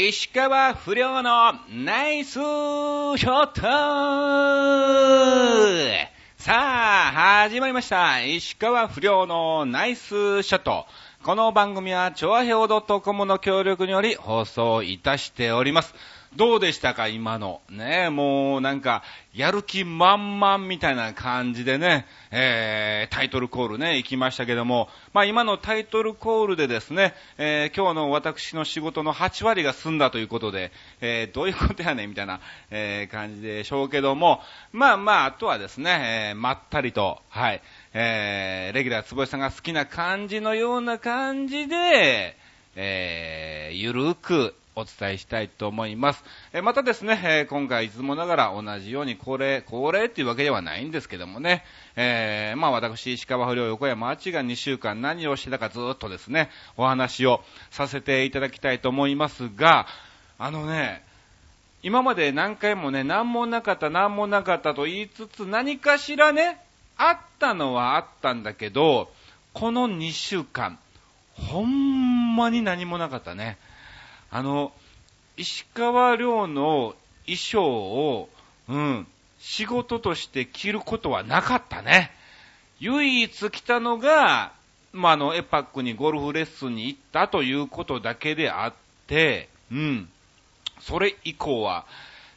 石川不良のナイスショットさあ、始まりました。石川不良のナイスショット。この番組は、チョアヘオ .com の協力により放送いたしております。どうでしたか、今の？ねもうなんか、やる気満々みたいな感じでね、えー、タイトルコールね、行きましたけども、まあ今のタイトルコールでですね、えー、今日の私の仕事の8割が済んだということで、えー、どういうことやねんみたいな、えー、感じでしょうけども、まあまあ、あとはですね、えー、まったりと、はい、えー、レギュラー坪井さんが好きな感じのような感じで、えー、ゆるくお伝えしたいと思います。えまたですね、え今回いつもながら同じように恒例、恒例っていうわけではないんですけどもね、えー、まあ私、石川不良横山あちが2週間何をしてたかずっとですね、お話をさせていただきたいと思いますが、あのね、今まで何回もね、何もなかった、何もなかったと言いつつ、何かしらね、あったのはあったんだけど、この2週間、ほんまに何もなかったね。あの、石川遼の衣装を、うん、仕事として着ることはなかったね。唯一来たのが、まあ、あの、エパックにゴルフレッスンに行ったということだけであって、うん。それ以降は、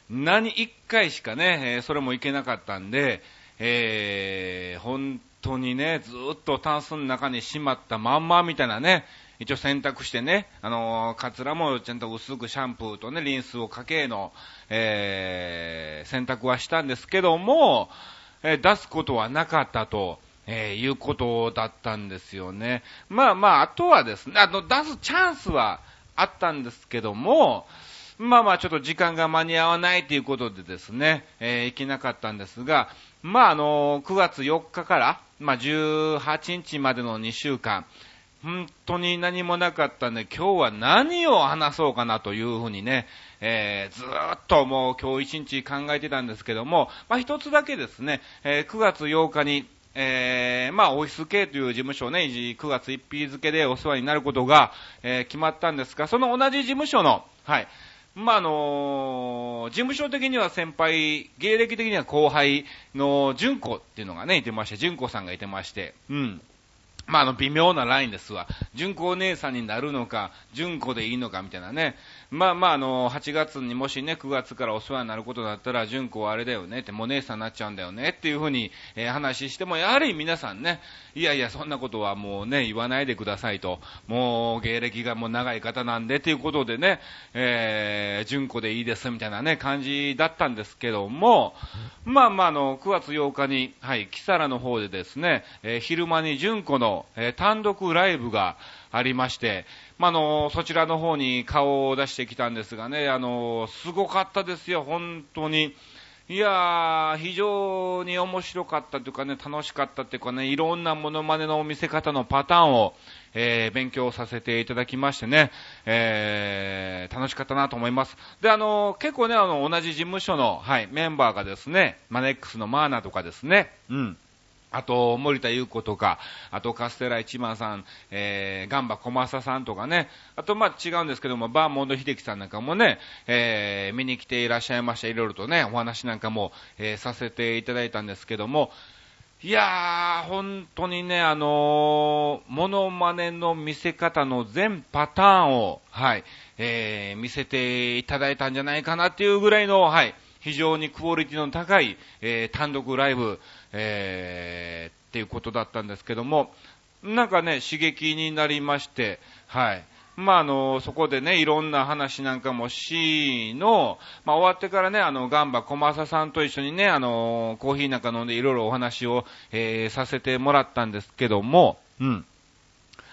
何一回しかね、えー、それも行けなかったんで、えー、本当にね、ずっとタンスの中にしまったまんまみたいなね、一応洗濯してね、あのー、カツラもちゃんと薄くシャンプーとね、リンスをかけの、えー、洗濯はしたんですけども、えー、出すことはなかったと。えー、いうことだったんですよね。まあまあ、あとはですね、あの、出すチャンスはあったんですけども、まあまあ、ちょっと時間が間に合わないということでですね、えー、行けなかったんですが、まああの、9月4日から、まあ18日までの2週間、本当に何もなかったんで、今日は何を話そうかなというふうにね、えー、ずーっともう今日一日考えてたんですけども、まあ一つだけですね、えー、9月8日に、えー、まあ、オフィス系という事務所ね、9月1日付でお世話になることが、えー、決まったんですが、その同じ事務所の、はい、まあ、あのー、事務所的には先輩、芸歴的には後輩の純子っていうのがね、いてまして、純子さんがいてまして、うん。まあ、あの、微妙なラインですわ。純子お姉さんになるのか、純子でいいのかみたいなね。まあまあ、あの、8月にもしね、9月からお世話になることだったら、純子はあれだよねって、もう姉さんになっちゃうんだよねっていうふうに、えー、話しても、やはり皆さんね、いやいや、そんなことはもうね、言わないでくださいと。もう、芸歴がもう長い方なんで、ということでね、えー、純子でいいですみたいなね、感じだったんですけども、まあまあ、あの、9月8日に、はい、キサラの方でですね、えー、昼間に純子の、え、単独ライブがありまして、まあ、の、そちらの方に顔を出してきたんですがね、あの、すごかったですよ、本当に。いやー、非常に面白かったというかね、楽しかったというかね、いろんなモノマネの見せ方のパターンを、えー、勉強させていただきましてね、えー、楽しかったなと思います。で、あの、結構ね、あの、同じ事務所の、はい、メンバーがですね、マネックスのマーナとかですね、うん。あと、森田優子とか、あと、カステラ一番さん、えー、ガンバ小正さんとかね、あと、まあ、違うんですけども、バーモンド秀樹さんなんかもね、えー、見に来ていらっしゃいました。いろいろとね、お話なんかも、えー、させていただいたんですけども、いやー、本当にね、あのー、モノマネの見せ方の全パターンを、はい、えー、見せていただいたんじゃないかなっていうぐらいの、はい、非常にクオリティの高い、えー、単独ライブ、えー、っていうことだったんですけども、なんかね、刺激になりまして、はい。まあ、あの、そこでね、いろんな話なんかもしの、まあ、終わってからね、あの、ガンバ小正さんと一緒にね、あの、コーヒーなんか飲んでいろいろお話を、えー、させてもらったんですけども、うん。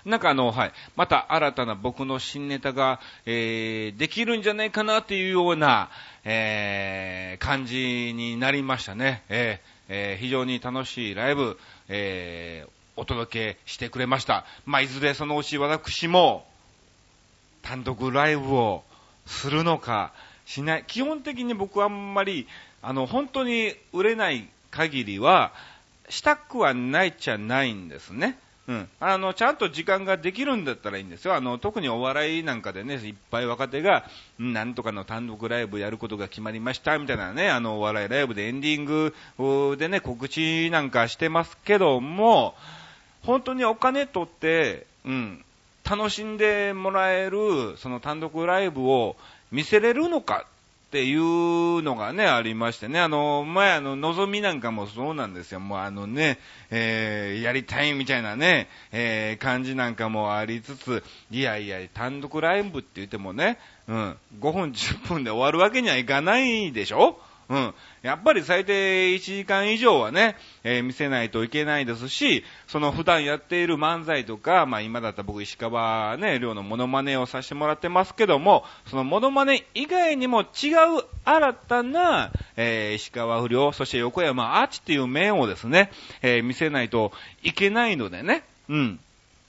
なんかあの、はい。また新たな僕の新ネタが、えー、できるんじゃないかなっていうような、えー、感じになりましたね。えーえー、非常に楽しいライブ、えー、お届けしてくれました。まあ、いずれそのうち私も、単独ライブをするのか、しない。基本的に僕はあんまり、あの、本当に売れない限りは、したくはないっちゃないんですね。うん。あの、ちゃんと時間ができるんだったらいいんですよ。あの、特にお笑いなんかでね、いっぱい若手が、なんとかの単独ライブやることが決まりました、みたいなね、あの、お笑いライブでエンディングでね、告知なんかしてますけども、本当にお金取って、うん、楽しんでもらえる、その単独ライブを見せれるのかっていうのがね、ありましてね、あの、前あの、望みなんかもそうなんですよ。もうあのね、えー、やりたいみたいなね、えー、感じなんかもありつつ、いやいや、単独ライブって言ってもね、うん、5分10分で終わるわけにはいかないでしょ？うん。やっぱり最低1時間以上はね、えー、見せないといけないですし、その普段やっている漫才とか、まあ今だったら僕石川ね、量のモノマネをさせてもらってますけども、そのモノマネ以外にも違う新たな、えー、石川不良、そして横山アーチっていう面をですね、えー、見せないといけないのでね、うん。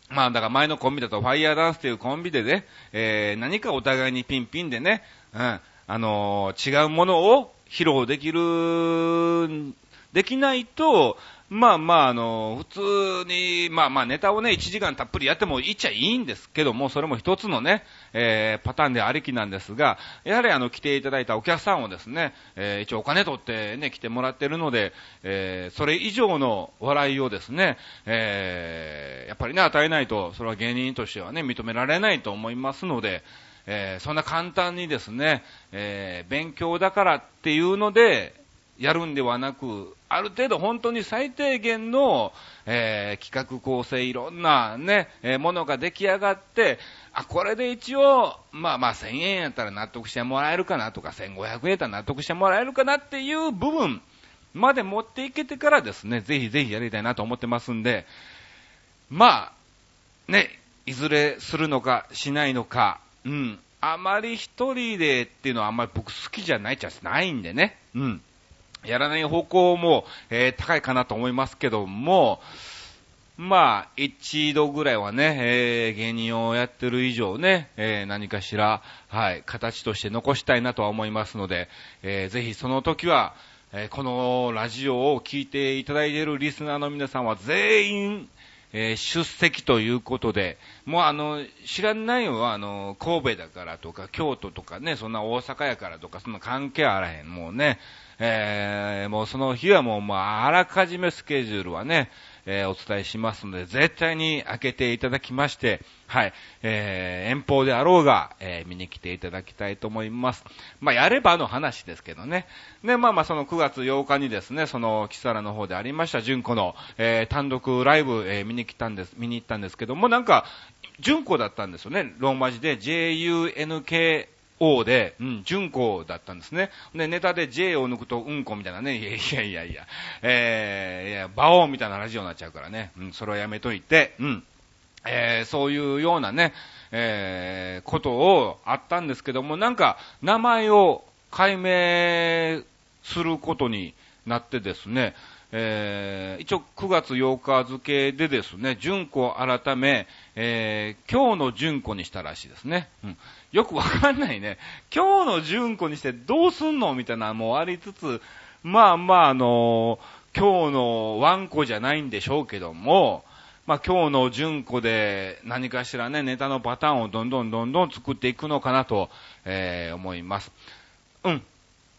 まあだから前のコンビだとファイヤーダンスっていうコンビでね、えー、何かお互いにピンピンでね、うん、あのー、違うものを披露できる、できないと、まあまあ、あの、普通に、まあまあネタをね、1時間たっぷりやってもいっちゃいいんですけども、それも一つのね、えー、パターンでありきなんですが、やはりあの、来ていただいたお客さんをですね、えー、一応お金取ってね、来てもらってるので、えー、それ以上の笑いをですね、えー、やっぱりね、与えないと、それは芸人としてはね、認められないと思いますので、えー、そんな簡単にですね、えー、勉強だからっていうので、やるんではなく、ある程度本当に最低限の、えー、企画構成いろんなね、えー、ものが出来上がって、あ、これで一応、まあまあ1000円やったら納得してもらえるかなとか、1500円やったら納得してもらえるかなっていう部分まで持っていけてからですね、ぜひぜひやりたいなと思ってますんで、まあ、ね、いずれするのかしないのか、うん。あまり一人でっていうのはあんまり僕好きじゃないっちゃないんでね。うん。やらない方向も、えー、高いかなと思いますけども、まあ、一度ぐらいはね、えー、芸人をやってる以上ね、えー、何かしら、はい、形として残したいなとは思いますので、えー、ぜひその時は、え、このラジオを聞いていただいているリスナーの皆さんは全員、えー、出席ということで、もうあの、知らないのはあの、神戸だからとか、京都とかね、そんな大阪やからとか、そんな関係あらへん。もうね、えー、もうその日はもう、まあ、あらかじめスケジュールはね、えー、お伝えしますので、絶対に開けていただきまして、はい、えー、遠方であろうが、えー、見に来ていただきたいと思います。まあ、やればの話ですけどね。で、まあまあ、その9月8日にですね、その、キサラの方でありました、純子の、えー、単独ライブ、えー、見に来たんです、見に行ったんですけども、なんか、純子だったんですよね、ローマ字で、JUNK、O で、うん、純子だったんですね。で、ネタで J を抜くとうんこみたいなね、いやいやいやいや、えー、いや、バオみたいなラジオになっちゃうからね、うん、それはやめといて、うん、えー、そういうようなね、えー、ことをあったんですけども、なんか、名前を解明することになってですね、えー、一応9月8日付でですね、純子改め、えー、今日の純子にしたらしいですね。うん。よくわかんないね。今日の純子にしてどうすんのみたいなのもありつつ、まあまああのー、今日のワンコじゃないんでしょうけども、まあ今日の純子で何かしらね、ネタのパターンをどんどんどんどん作っていくのかなと、えー、思います。うん。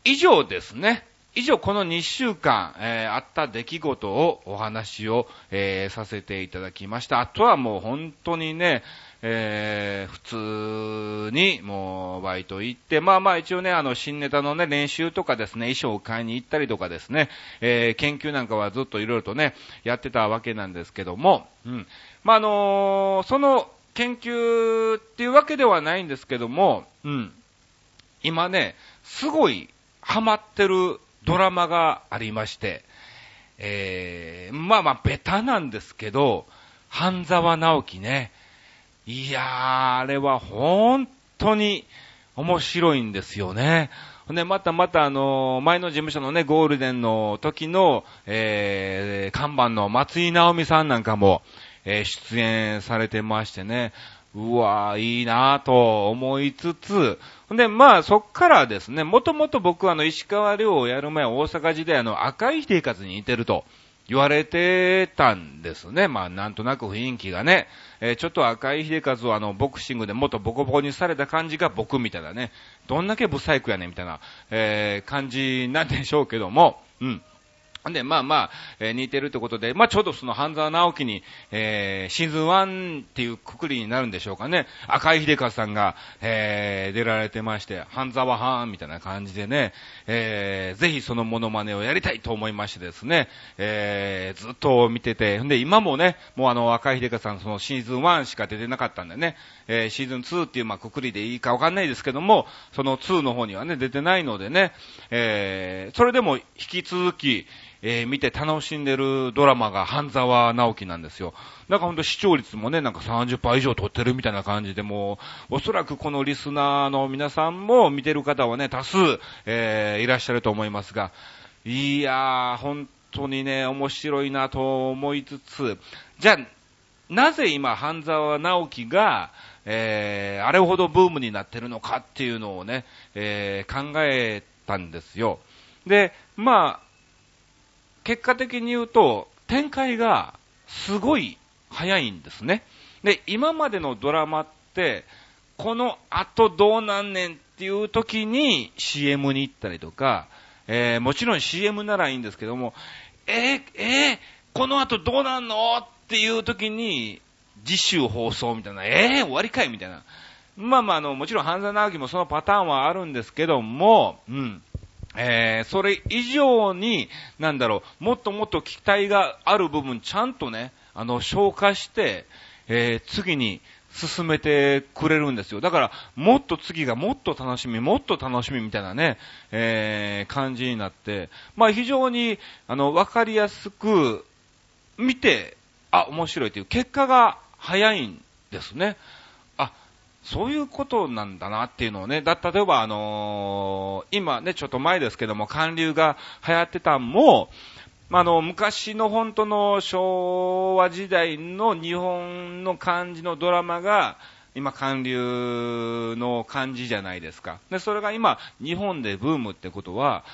以上ですね。以上、この2週間、えー、あった出来事をお話を、えー、させていただきました。あとはもう本当にね、えー、普通にもうバイト行って、まあまあ一応ね、あの新ネタのね、練習とかですね、衣装を買いに行ったりとかですね、えー、研究なんかはずっといろいろとね、やってたわけなんですけども、うん。まああのー、その研究っていうわけではないんですけども、うん。今ね、すごいハマってるドラマがありまして、えー、まあまあ、ベタなんですけど、半沢直樹ね。いやー、あれは本当に面白いんですよね。で、またまたあの、前の事務所のね、ゴールデンの時の、えー、看板の松井直美さんなんかも、えー、出演されてましてね、うわー、いいなぁと思いつつ、で、まあ、そっからですね、もともと僕はあの、石川遼をやる前、大阪時代の赤い生活に似てると。言われてたんですね。まあ、なんとなく雰囲気がね。えー、ちょっと赤い秀和をあの、ボクシングでもっとボコボコにされた感じが僕みたいなね。どんだけブサイクやねんみたいな、えー、感じなんでしょうけども、うん。で、まあまあ、えー、似てるってことで、まあちょうどその半沢直樹に、えー、シーズン1っていうくくりになるんでしょうかね。赤井秀和さんが、えー、出られてまして、半沢はーんみたいな感じでね、えー、ぜひそのモノマネをやりたいと思いましてですね、えー、ずっと見てて、んで、今もね、もうあの、赤井秀和さんそのシーズン1しか出てなかったんでね、えー、シーズン2っていうまあくくりでいいかわかんないですけども、その2の方にはね、出てないのでね、えー、それでも引き続き、えー、見て楽しんでるドラマが半沢直樹なんですよ。だかほんと視聴率もね、なんか30%以上取ってるみたいな感じで、もう、おそらくこのリスナーの皆さんも見てる方はね、多数、えー、いらっしゃると思いますが、いやー、本当にね、面白いなと思いつつ、じゃあ、なぜ今、半沢直樹が、えー、あれほどブームになってるのかっていうのをね、えー、考えたんですよ。で、まあ、結果的に言うと、展開がすごい早いんですね。で、今までのドラマって、この後どうなんねんっていう時に CM に行ったりとか、えー、もちろん CM ならいいんですけども、えー、えー、この後どうなんのっていう時に、次週放送みたいな、えー、終わりかいみたいな。まあまあ、あの、もちろん半沢直樹もそのパターンはあるんですけども、うん。えー、それ以上に、なんだろう、もっともっと期待がある部分、ちゃんとね、あの、消化して、えー、次に進めてくれるんですよ。だから、もっと次がもっと楽しみ、もっと楽しみみたいなね、えー、感じになって、まあ非常に、あの、わかりやすく、見て、あ、面白いという結果が早いんですね。そういうことなんだなっていうのをね、だ、例えばあのー、今ね、ちょっと前ですけども、韓流が流行ってたんも、まあ、の、昔の本当の昭和時代の日本の漢字のドラマが、今、韓流の漢字じゃないですか。で、それが今、日本でブームってことは、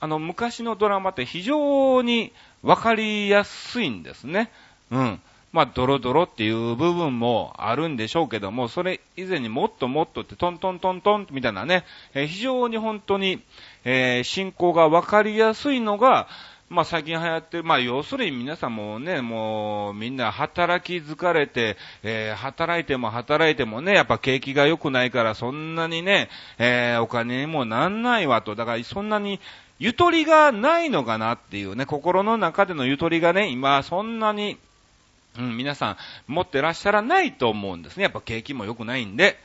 あの、昔のドラマって非常にわかりやすいんですね。うん。まあ、ドロドロっていう部分もあるんでしょうけども、それ以前にもっともっとってトントントントンみたいなね、え、非常に本当に、えー、進行がわかりやすいのが、まあ最近流行ってる、まあ要するに皆さんもね、もうみんな働き疲れて、えー、働いても働いてもね、やっぱ景気が良くないからそんなにね、えー、お金にもなんないわと。だからそんなにゆとりがないのかなっていうね、心の中でのゆとりがね、今そんなにうん、皆さん持ってらっしゃらないと思うんですね。やっぱ景気も良くないんで。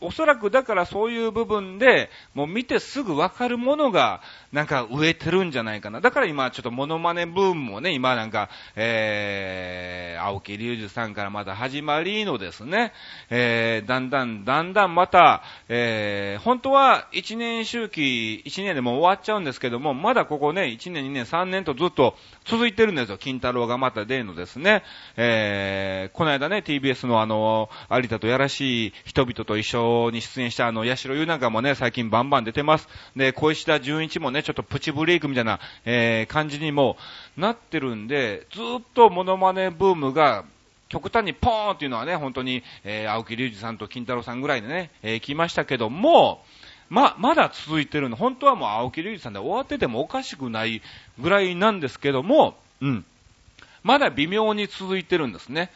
おそらくだからそういう部分で、もう見てすぐわかるものが、なんか植えてるんじゃないかな。だから今ちょっとモノマネブームもね、今なんか、えー、青木隆二さんからまた始まりのですね、えー、だんだん、だんだんまた、えー、本当は1年周期、1年でも終わっちゃうんですけども、まだここね、1年、2年、3年とずっと続いてるんですよ。金太郎がまた例のですね、えー、この間ね、TBS のあの、有田とやらしい人々と一緒に出演したあの、八代優なんかもね、最近バンバン出てます。で、小石田純一もね、ちょっとプチブレイクみたいな、えー、感じにもなってるんで、ずっとモノマネブームが、極端にポーンっていうのはね、本当に、えー、青木隆二さんと金太郎さんぐらいでね、えー、来ましたけども、ま、まだ続いてるの。本当はもう青木隆二さんで終わっててもおかしくないぐらいなんですけども、うん。まだ微妙に続いてるんですね。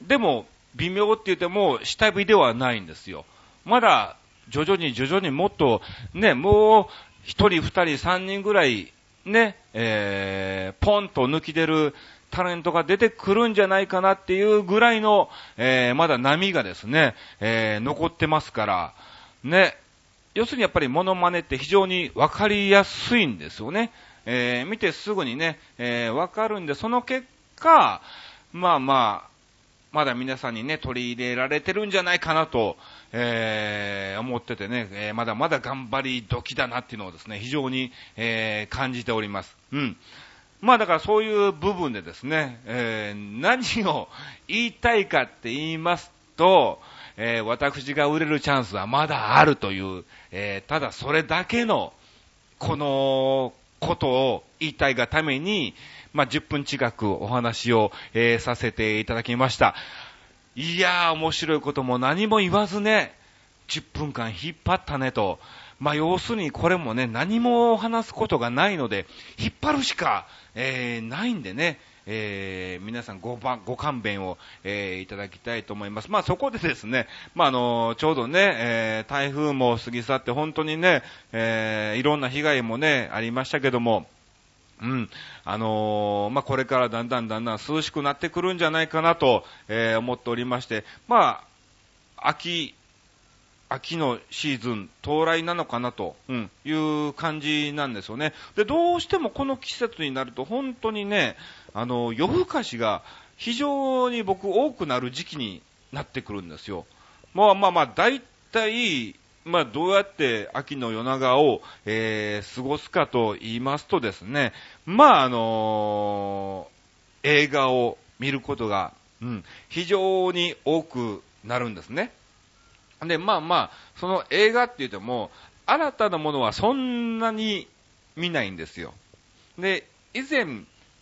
でも、微妙って言っても、下火ではないんですよ。まだ、徐々に徐々にもっと、ね、もう、一人、二人、三人ぐらい、ね、えー、ポンと抜き出るタレントが出てくるんじゃないかなっていうぐらいの、えー、まだ波がですね、えー、残ってますから、ね、要するにやっぱりモノマネって非常にわかりやすいんですよね。えー、見てすぐにね、えー、わかるんで、その結果、まあまあ、まだ皆さんにね、取り入れられてるんじゃないかなと、えー、思っててね、えー、まだまだ頑張り時だなっていうのをですね、非常に、えー、感じております。うん。まあだからそういう部分でですね、えー、何を言いたいかって言いますと、えー、私が売れるチャンスはまだあるという、えー、ただそれだけの、このことを言いたいがために、まあ、10分近くお話を、えー、させていただきました。いやー、面白いことも何も言わずね、10分間引っ張ったねと。まあ、要するにこれもね、何も話すことがないので、引っ張るしか、えー、ないんでね、えー、皆さんごご勘弁を、えー、いただきたいと思います。まあそこでですね、まああの、ちょうどね、えー、台風も過ぎ去って本当にね、えー、いろんな被害もね、ありましたけども、うん。あのー、まあ、これからだんだんだんだん涼しくなってくるんじゃないかなと、えー、思っておりまして、まあ、秋、秋のシーズン到来なのかなと、いう感じなんですよね。で、どうしてもこの季節になると本当にね、あの、夜更かしが非常に僕多くなる時期になってくるんですよ。まあまあまあ、大体、まあどうやって秋の夜長を、えー、過ごすかと言いますとですね、まああのー、映画を見ることが、うん、非常に多くなるんですね。で、まあまあ、その映画って言っても、新たなものはそんなに見ないんですよ。で、以前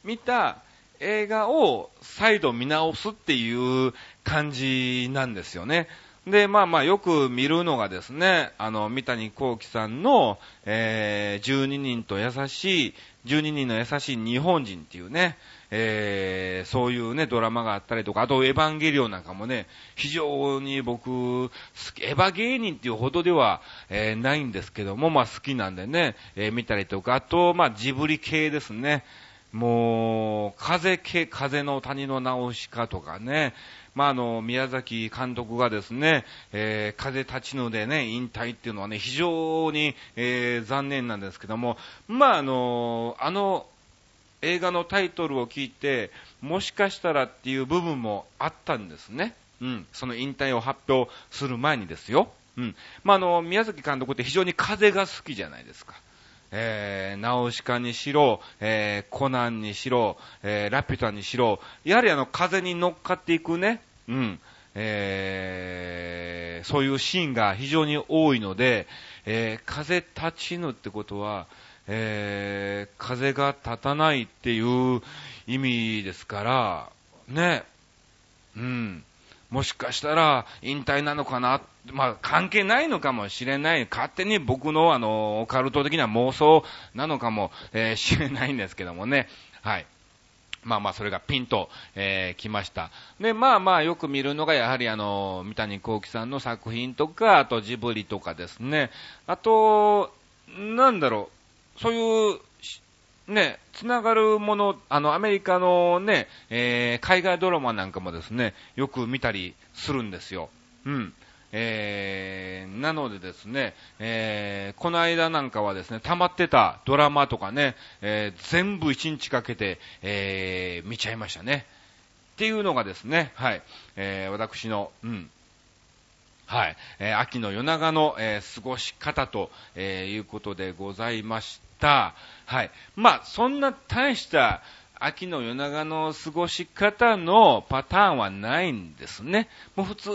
見た映画を再度見直すっていう感じなんですよね。で、まあまあよく見るのがですね、あの、三谷幸喜さんの、えー、12人と優しい、12人の優しい日本人っていうね、えー、そういうね、ドラマがあったりとか、あとエヴァンゲリオンなんかもね、非常に僕、エヴァ芸人っていうほどでは、えー、ないんですけども、まあ好きなんでね、えー、見たりとか、あと、まあジブリ系ですね。もう、風系、風の谷の直しかとかね、まあ、あの、宮崎監督がですね、えー、風立ちぬでね、引退っていうのはね、非常に、えー、残念なんですけども、まあ、あの、あの、映画のタイトルを聞いて、もしかしたらっていう部分もあったんですね。うん。その引退を発表する前にですよ。うん。まあ、あの、宮崎監督って非常に風が好きじゃないですか。えー、ナウシカにしろ、えー、コナンにしろ、えー、ラピュタにしろ、やはりあの、風に乗っかっていくね、うん、えー、そういうシーンが非常に多いので、えー、風立ちぬってことは、えー、風が立たないっていう意味ですから、ね、うん、もしかしたら引退なのかな、まあ関係ないのかもしれない、勝手に僕のあの、オカルト的な妄想なのかも、えー、しれないんですけどもね、はい。まあまあ、それがピンと、えー、来ました。で、まあまあ、よく見るのが、やはりあの、三谷幸喜さんの作品とか、あとジブリとかですね。あと、なんだろう、そういう、ね、つながるもの、あの、アメリカのね、えー、海外ドラマなんかもですね、よく見たりするんですよ。うん。えー、なのでですね、えー、この間なんかはですね、溜まってたドラマとかね、えー、全部一日かけて、えー、見ちゃいましたね。っていうのがですね、はい、えー、私の、うん、はい。えー、秋の夜長の、えー、過ごし方と、えー、いうことでございました。はい。まあ、そんな大した、秋の夜長の過ごし方のパターンはないんですね。もう普通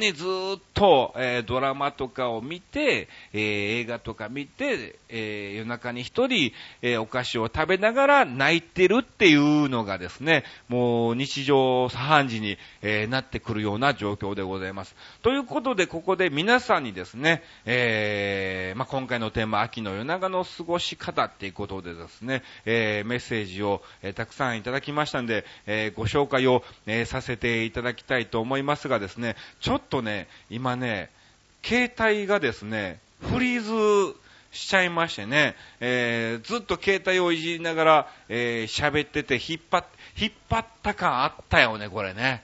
にずっと、えー、ドラマとかを見て、えー、映画とか見て、えー、夜中に一人、えお菓子を食べながら泣いてるっていうのがですね、もう日常茶飯事に、えなってくるような状況でございます。ということで、ここで皆さんにですね、えまあ、今回のテーマ、秋の夜長の過ごし方っていうことでですね、えメッセージを、えたくさんいただきましたんで、えご紹介を、えさせていただきたいと思いますがですね、ちょっとね、今ね、携帯がですね、フリーズしちゃいましてね、えー、ずっと携帯をいじりながら、えー、喋ってて、引っ張っ、引っ張った感あったよね、これね。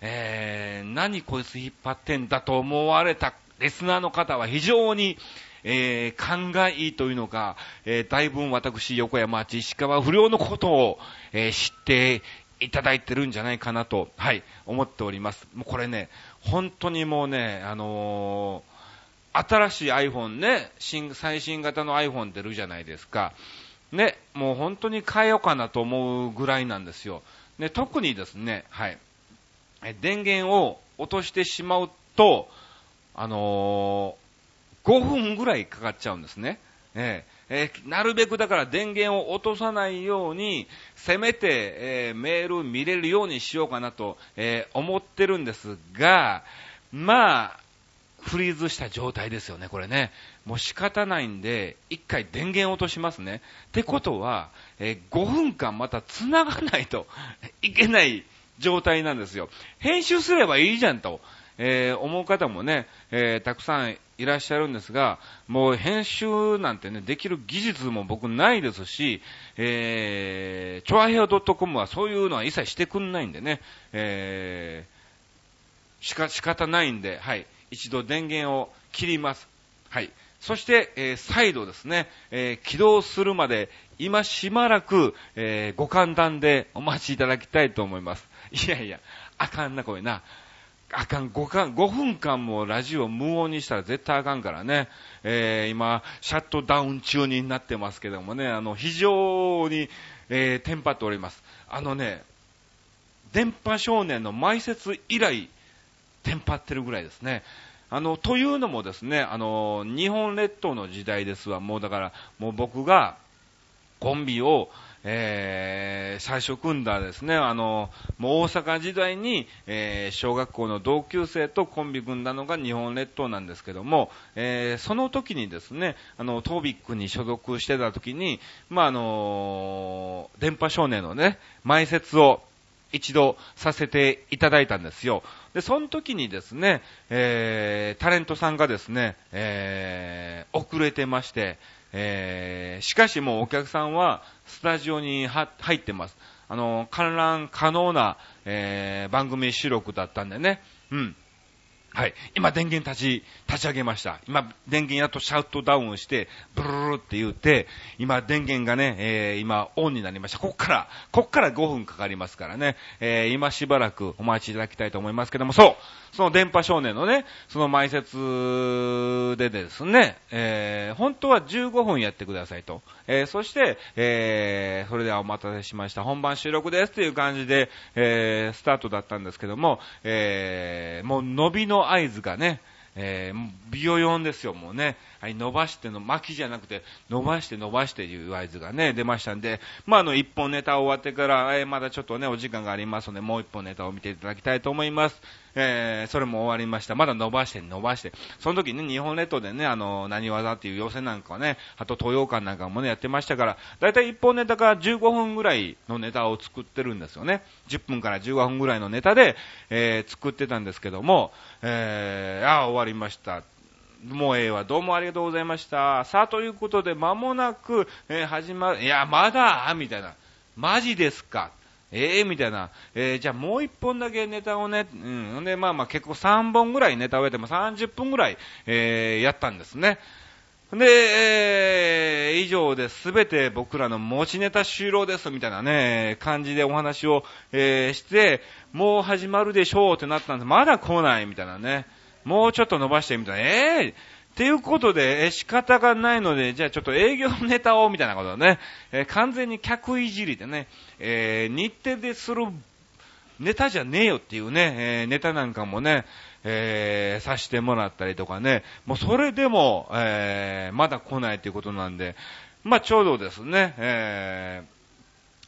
えー、何こいつ引っ張ってんだと思われたリスナーの方は非常に、えー、勘がいいというのか、えー、だいぶ私、横山町石川不良のことを、えー、知っていただいてるんじゃないかなと、はい、思っております。もうこれね、本当にもうね、あのー、新しい iPhone ね、新、最新型の iPhone 出るじゃないですか。ね、もう本当に変えようかなと思うぐらいなんですよ。ね、特にですね、はい。電源を落としてしまうと、あのー5分ぐらいかかっちゃうんですね。ええー、なるべくだから電源を落とさないように、せめて、えー、メール見れるようにしようかなと、えー、思ってるんですが、まあ、フリーズした状態ですよね、これね。もう仕方ないんで、一回電源落としますね。ってことは、え、5分間また繋がないといけない状態なんですよ。編集すればいいじゃんと、え、思う方もね、え、たくさんいらっしゃるんですが、もう編集なんてね、できる技術も僕ないですし、えー、チョアヘオ .com はそういうのは一切してくんないんでね、えー、しか、仕方ないんで、はい、一度電源を切ります。はい。そして、えー、再度ですね、えー、起動するまで、今しばらく、えー、ご勘談でお待ちいただきたいと思います。いやいや、あかんな、これな。あかん、5, 間5分間もラジオ無音にしたら絶対あかんからね。えー、今、シャットダウン中になってますけどもね、あの、非常に、えー、テンパっております。あのね、電波少年の埋設以来、テンパってるぐらいですね。あの、というのもですね、あの、日本列島の時代ですわ。もうだから、もう僕が、コンビを、えー、最初組んだですね、あの、もう大阪時代に、えー、小学校の同級生とコンビ組んだのが日本列島なんですけども、えー、その時にですね、あの、トービックに所属してた時に、まあ、あの電波少年のね、埋設を一度させていただいたんですよ。で、その時にですね、えー、タレントさんがですね、えー、遅れてまして、えー、しかしもうお客さんはスタジオに入ってます。あの、観覧可能な、えー、番組収録だったんでね。うん。はい。今電源立ち、立ち上げました。今電源やっとシャウトダウンして、ブルルルって言って、今電源がね、えー、今オンになりました。こっから、こっから5分かかりますからね、えー、今しばらくお待ちいただきたいと思いますけども、そうその電波少年のね、その埋設でですね、えー、本当は15分やってくださいと。えー、そして、えー、それではお待たせしました。本番収録ですという感じで、えー、スタートだったんですけども、えー、もう伸びの合図がね、えー、ビヨヨンですよ、もうね。はい、伸ばしての、巻きじゃなくて、伸ばして伸ばしてという合図がね、出ましたんで、まあ、あの、一本ネタ終わってから、えー、まだちょっとね、お時間がありますので、もう一本ネタを見ていただきたいと思います。えー、それも終わりました。まだ伸ばして伸ばして。その時ね、日本列島でね、あの、何技っていう要請なんかね、あと東洋館なんかもね、やってましたから、だいたい一本ネタから15分ぐらいのネタを作ってるんですよね。10分から15分ぐらいのネタで、えー、作ってたんですけども、えー、あ、終わりました。もうええわ。どうもありがとうございました。さあ、ということで、間もなく、えー、始まる。いや、まだ？みたいな。マジですか？ええ？ー、みたいな。えー、じゃあもう一本だけネタをね、うん。で、まあまあ結構3本ぐらいネタをやっても30分ぐらい、えー、やったんですね。で、えー、以上で全て僕らの持ちネタ終了ですみたいなね、感じでお話を、えー、して、もう始まるでしょうってなったんです。まだ来ないみたいなね。もうちょっと伸ばしてみたいな。えー、っていうことで、え仕方がないので、じゃあちょっと営業ネタを、みたいなことね、えー、完全に客いじりでね、えー、日程でするネタじゃねえよっていうね、えー、ネタなんかもね、えー、さしてもらったりとかね、もうそれでも、えー、まだ来ないということなんで、まあちょうどですね、え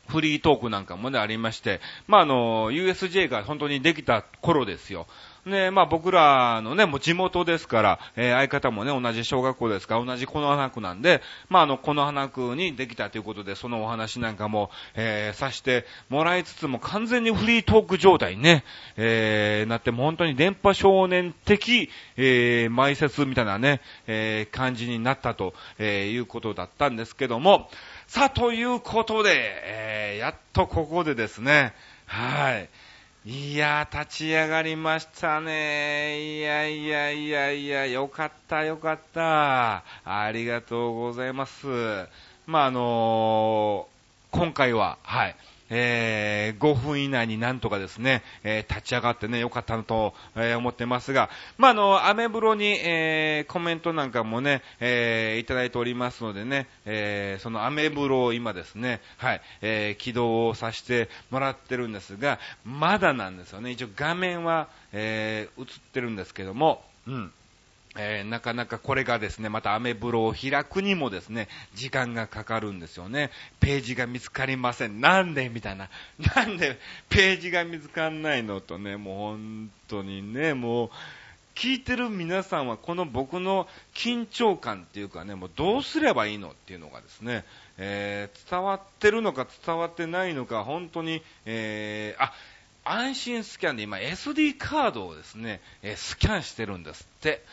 ー、フリートークなんかもね、ありまして、まああの、USJ が本当にできた頃ですよ。ね、まあ僕らのね、もう地元ですから、えー、相方もね、同じ小学校ですから、同じこの花区なんで、まああの、この花区にできたということで、そのお話なんかも、えー、さしてもらいつつも完全にフリートーク状態にね、えー、なっても本当に電波少年的、えー、埋設みたいなね、えー、感じになったと、えー、いうことだったんですけども、さあ、ということで、えー、やっとここでですね、はい。いやー、立ち上がりましたね。いやいやいやいや、よかったよかった。ありがとうございます。まあ、あのー、今回は、はい。えー、5分以内になんとかですね、えー、立ち上がってね、よかったなと、えー、思ってますが、まあ、あの、アメブロに、えー、コメントなんかもね、えー、いただいておりますのでね、えー、そのアメブロを今ですね、はい、えー、起動をさせてもらってるんですが、まだなんですよね。一応画面は、えー、映ってるんですけども、うん。えー、なかなかこれがですね、またアメブロを開くにもですね、時間がかかるんですよね。ページが見つかりません。なんで？みたいな。なんで？ページが見つかんないのとね、もう本当にね、もう、聞いてる皆さんはこの僕の緊張感っていうかね、もうどうすればいいのっていうのがですね、えー、伝わってるのか伝わってないのか、本当に、えー、あ、安心スキャンで今 SD カードをですね、え、スキャンしてるんですって。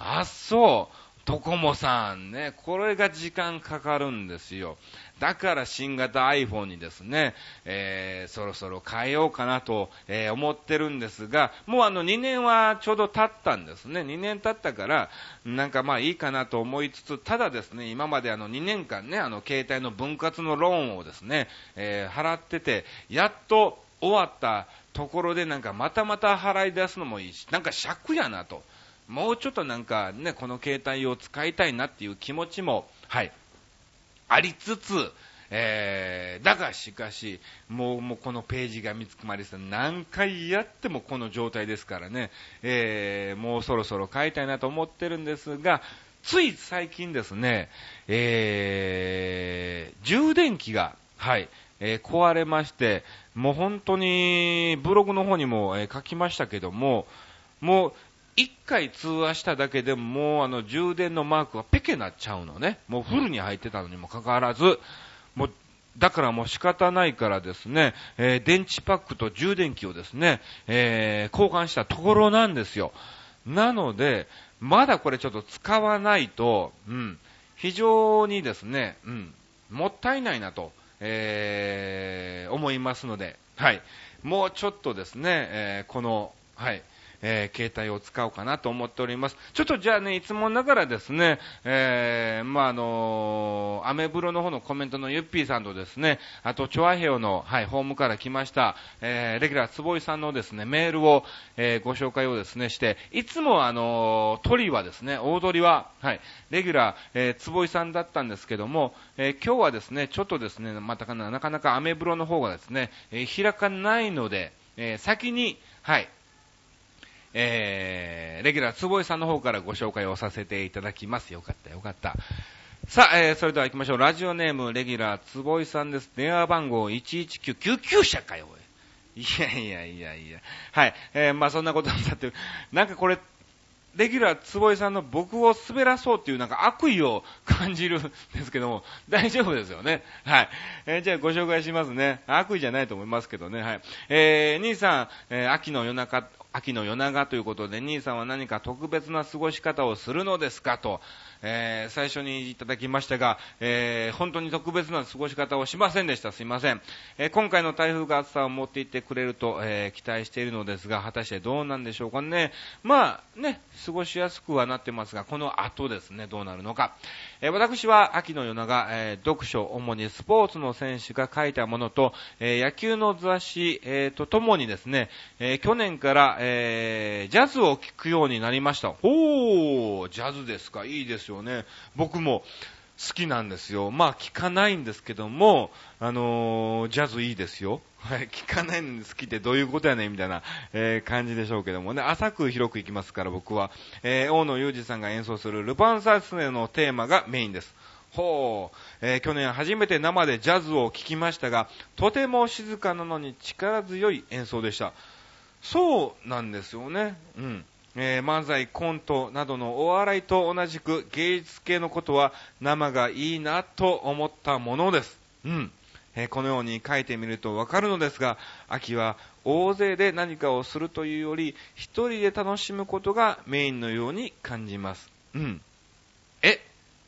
あ、そう。ドコモさんね、これが時間かかるんですよ。だから新型 iPhone にですね、えー、そろそろ変えようかなと、えー、思ってるんですが、もうあの2年はちょうど経ったんですね。2年経ったから、なんかまあいいかなと思いつつ、ただですね、今まであの2年間ね、あの携帯の分割のローンをですね、えー、払ってて、やっと終わったところでなんかまたまた払い出すのもいいし、なんか尺やなと。もうちょっとなんかね、この携帯を使いたいなっていう気持ちも、はい、ありつつ、えー、だがしかし、もう、もうこのページが見つかりさ、何回やってもこの状態ですからね、えー、もうそろそろ買いたいなと思ってるんですが、つい最近ですね、えー、充電器が、はい、えー、壊れまして、もう本当にブログの方にも、えー、書きましたけども、もう一回通話しただけでももうあの充電のマークがペケなっちゃうのね。もうフルに入ってたのにもかかわらず、もうだからもう仕方ないからですね、えー、電池パックと充電器をですね、えー、交換したところなんですよ。なので、まだこれちょっと使わないと、うん、非常にですね、うん、もったいないなと、えー、思いますので、はい。もうちょっとですね、えー、この、はい、えー、携帯を使おうかなと思っております。ちょっとじゃあね、いつもながらですね、えー、まあ、あのー、アメブロの方のコメントのゆっぴーさんとですね、あと、チョアヘオの、はい、ホームから来ました、えー、レギュラー坪井さんのですね、メールを、えー、ご紹介をですね、して、いつもあのー、鳥はですね、大鳥は、はい、レギュラー、えー、坪井さんだったんですけども、えー、今日はですね、ちょっとですね、またかな、なかなかアメブロの方がですね、えー、開かないので、えー、先に、はい、えー、レギュラー坪井さんの方からご紹介をさせていただきます。よかったよかった。さあ、えー、それでは行きましょう。ラジオネーム、レギュラー、坪井さんです。電話番号119、救急車かよ、いやいやいやいや。はい。えー、まあそんなことになって、なんかこれ、レギュラー坪井さんの僕を滑らそうっていうなんか悪意を感じるんですけども、大丈夫ですよね。はい。えー、じゃあご紹介しますね。悪意じゃないと思いますけどね。はい。えー、兄さん、えー、秋の夜中、秋の夜長ということで、兄さんは何か特別な過ごし方をするのですかと、えー、最初にいただきましたが、えー、本当に特別な過ごし方をしませんでした。すいません。えー、今回の台風が暑さを持っていってくれると、え期待しているのですが、果たしてどうなんでしょうかね。まあ、ね、過ごしやすくはなってますが、この後ですね、どうなるのか。え私は秋の夜長、え読書、主にスポーツの選手が書いたものと、え野球の雑誌、えとともにですね、え去年から、えジャズを聴くようになりました。おー、ジャズですか、いいですよね。僕も好きなんですよ。まあ、聞かないんですけども、あのー、ジャズいいですよ。はい、聞かないのに好きってどういうことやねんみたいな、えー、感じでしょうけどもね、浅く広くいきますから僕は、えー、大野裕二さんが演奏するルパンサスネのテーマがメインです。ほう、えー、去年初めて生でジャズを聴きましたが、とても静かなのに力強い演奏でした。そうなんですよね。うん。えー、漫才、コントなどのお笑いと同じく芸術系のことは生がいいなと思ったものです。うん。えー、このように書いてみるとわかるのですが、秋は大勢で何かをするというより、一人で楽しむことがメインのように感じます。うん。え、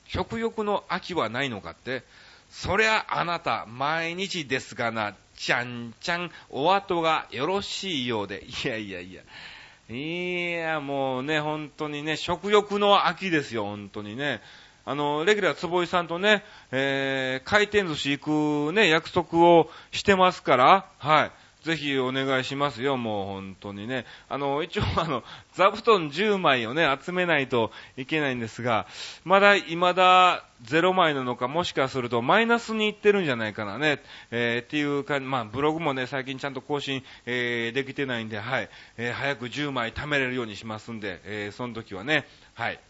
食欲の秋はないのかって、そりゃあなた、毎日ですがな、ちゃんちゃん、お後がよろしいようで、いやいやいや、いや、もうね、本当にね、食欲の秋ですよ、本当にね。あの、レギュラー坪井さんとね、えー、回転寿司行くね、約束をしてますから、はい。ぜひお願いしますよ、もう本当にね。あの、一応あの、座布団10枚をね、集めないといけないんですが、まだ、未だ0枚なのか、もしかするとマイナスにいってるんじゃないかなね、えー、っていうか、まあ、ブログもね、最近ちゃんと更新、えー、できてないんで、はい、えー、早く10枚貯めれるようにしますんで、えー、その時はね、はい、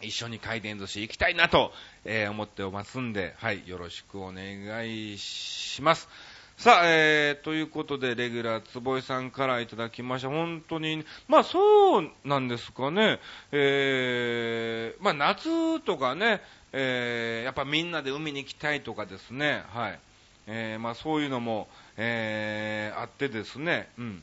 一緒に回転寿司行きたいなと、えー、思っておりますんで、はい、よろしくお願いします。さあ、えー、ということで、レギュラー、坪井さんからいただきました。本当に、まあそうなんですかね。えー、まあ夏とかね、えー、やっぱみんなで海に行きたいとかですね、はい。えー、まあそういうのも、えー、あってですね、うん。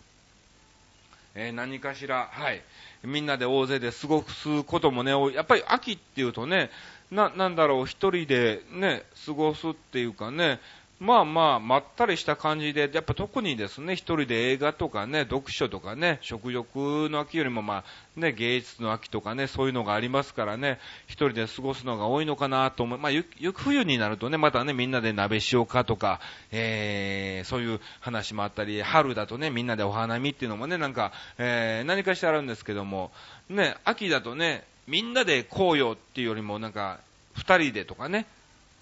えー、何かしら、はい。みんなで大勢で過ごすこともね、やっぱり秋っていうとね、な、なんだろう、一人でね、過ごすっていうかね、まあまあ、まったりした感じで、やっぱ特にですね、一人で映画とかね、読書とかね、食欲の秋よりもまあ、ね、芸術の秋とかね、そういうのがありますからね、一人で過ごすのが多いのかなと思う。まあ、ゆ、ゆく冬になるとね、またね、みんなで鍋しようかとか、えー、そういう話もあったり、春だとね、みんなでお花見っていうのもね、なんか、えー、何かしてあるんですけども、ね、秋だとね、みんなで紅葉っていうよりもなんか、二人でとかね、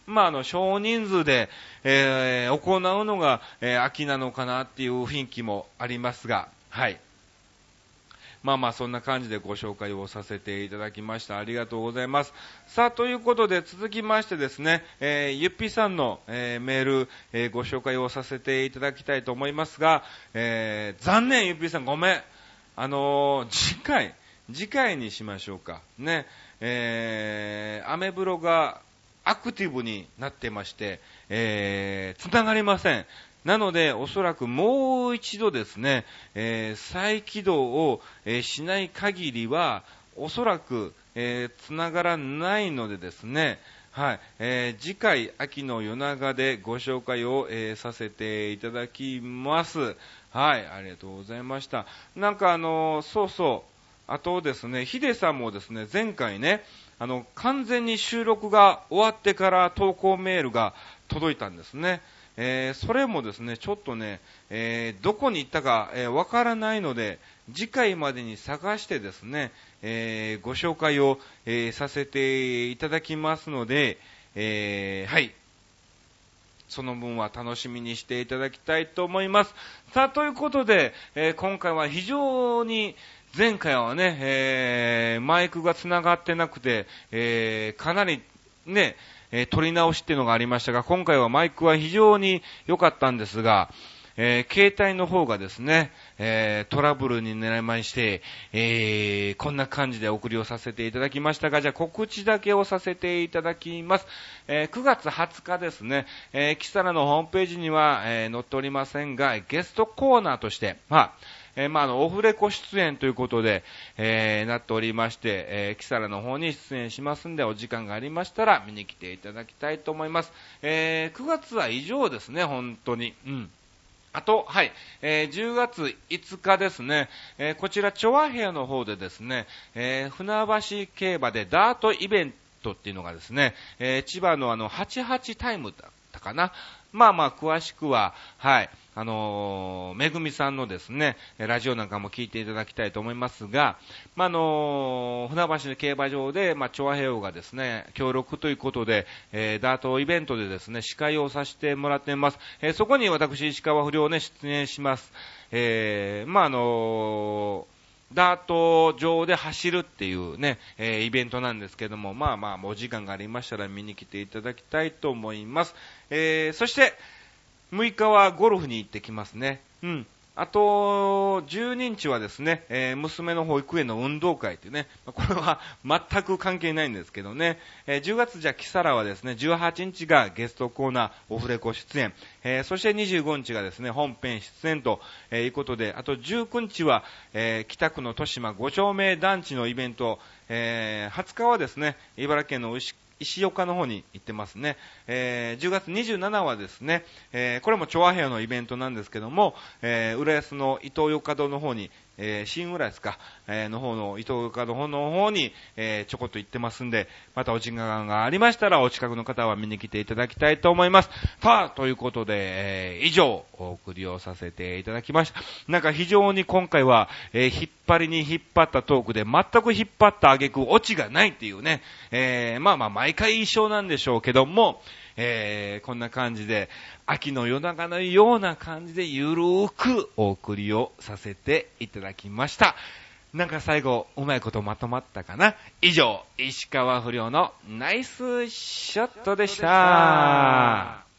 まあ、あの、少人数で、えー、行うのが、えー、秋なのかなっていう雰囲気もありますが、はい。まあまあ、そんな感じでご紹介をさせていただきました。ありがとうございます。さあ、ということで、続きましてですね、えー、ゆっぴさんの、えー、メール、えー、ご紹介をさせていただきたいと思いますが、えー、残念、ゆっぴさん、ごめん。あの、次回、次回にしましょうか。ね、えー、アメブロが、アクティブになってまして、えー、繋がりません。なので、おそらくもう一度ですね、えー、再起動を、えー、しない限りは、おそらく、えー、繋がらないのでですね、はい、えー、次回、秋の夜長でご紹介を、えー、させていただきます。はい、ありがとうございました。なんかあのー、そうそう、あとですね、ヒデさんもですね、前回ね、あの、完全に収録が終わってから投稿メールが届いたんですね。えー、それもですね、ちょっとね、えー、どこに行ったかわ、えー、からないので、次回までに探してですね、えご紹介を、えさせていただきますので、えはい。その分は楽しみにしていただきたいと思います。さあ、ということで、え今回は非常に、前回はね、えー、マイクが繋がってなくて、えー、かなりね、えー、撮り直しっていうのがありましたが、今回はマイクは非常に良かったんですが、えー、携帯の方がですね、えー、トラブルに狙いまして、えー、こんな感じで送りをさせていただきましたが、じゃあ告知だけをさせていただきます。えー、9月20日ですね、えー、キサラのホームページには、えー、載っておりませんが、ゲストコーナーとして、まあ、えー、まあ、あの、オフレコ出演ということで、えー、なっておりまして、えー、キサラの方に出演しますんで、お時間がありましたら見に来ていただきたいと思います。えー、9月は以上ですね、本当に。うん。あと、はい、えー、10月5日ですね、えー、こちら、チョアヘアの方でですね、えー、船橋競馬でダートイベントっていうのがですね、えー、千葉のあの、88タイムだったかな。まあまあ、詳しくは、はい、あのー、めぐみさんのですね、ラジオなんかも聞いていただきたいと思いますが、まあ、あのー、船橋の競馬場で、まあ、調和平和がですね、協力ということで、えー、ダートイベントでですね、司会をさせてもらっています。えー、そこに私、石川不良ね、出演します。えー、まあ、あのーダート上で走るっていうね、えー、イベントなんですけども、まあまあ、お時間がありましたら見に来ていただきたいと思います。えー、そして、6日はゴルフに行ってきますね。うん。あと、12日はですね、えー、娘の保育園の運動会っていうね、これは 全く関係ないんですけどね、えー、10月じゃキサラはですね、18日がゲストコーナーオフレコ出演、えー、そして25日がですね、本編出演と、えいうことで、あと19日は、え北区の豊島5丁目団地のイベント、え20日はですね、茨城県の牛石岡の方に行ってますね。えー、10月27はですね、えー、これも調和平のイベントなんですけども、えー、浦安の伊東洋華堂の方にえー、新浦ですか、えー、の方の、伊藤岡の方の方に、えー、ちょこっと行ってますんで、またお時間がありましたら、お近くの方は見に来ていただきたいと思います。さあ、ということで、えー、以上、お送りをさせていただきました。なんか非常に今回は、えー、引っ張りに引っ張ったトークで、全く引っ張った挙句、オチがないっていうね、えー、まあまあ、毎回一緒なんでしょうけども、えー、こんな感じで、秋の夜中のような感じでゆるーくお送りをさせていただきました。なんか最後、うまいことまとまったかな？以上、石川不良のナイスショットでした。